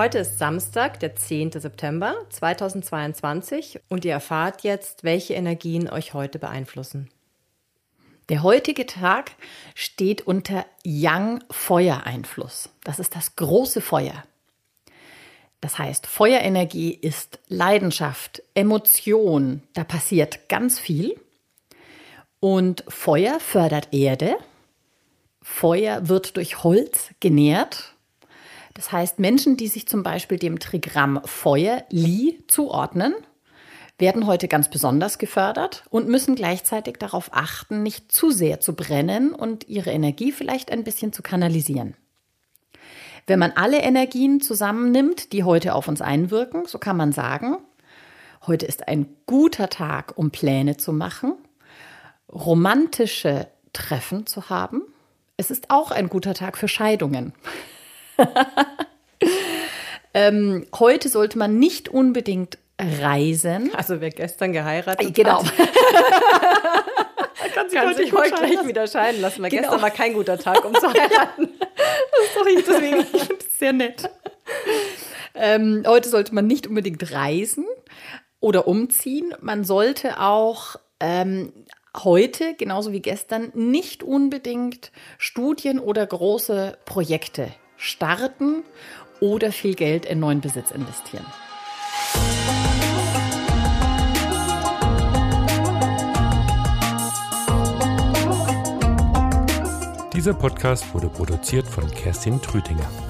Heute ist Samstag, der 10. September 2022 und ihr erfahrt jetzt, welche Energien euch heute beeinflussen. Der heutige Tag steht unter Yang-Feuereinfluss. Das ist das große Feuer. Das heißt, Feuerenergie ist Leidenschaft, Emotion, da passiert ganz viel. Und Feuer fördert Erde. Feuer wird durch Holz genährt. Das heißt, Menschen, die sich zum Beispiel dem Trigramm Feuer Li zuordnen, werden heute ganz besonders gefördert und müssen gleichzeitig darauf achten, nicht zu sehr zu brennen und ihre Energie vielleicht ein bisschen zu kanalisieren. Wenn man alle Energien zusammennimmt, die heute auf uns einwirken, so kann man sagen, heute ist ein guter Tag, um Pläne zu machen, romantische Treffen zu haben. Es ist auch ein guter Tag für Scheidungen. ähm, heute sollte man nicht unbedingt reisen. Also wer gestern geheiratet genau. hat. kann sich kann sich heute gleich wieder scheiden lassen, weil genau. gestern war kein guter Tag, um zu heiraten. das ist doch ich, deswegen, ich finde es sehr nett. Ähm, heute sollte man nicht unbedingt reisen oder umziehen. Man sollte auch ähm, heute, genauso wie gestern, nicht unbedingt Studien oder große Projekte starten oder viel Geld in neuen Besitz investieren. Dieser Podcast wurde produziert von Kerstin Trütinger.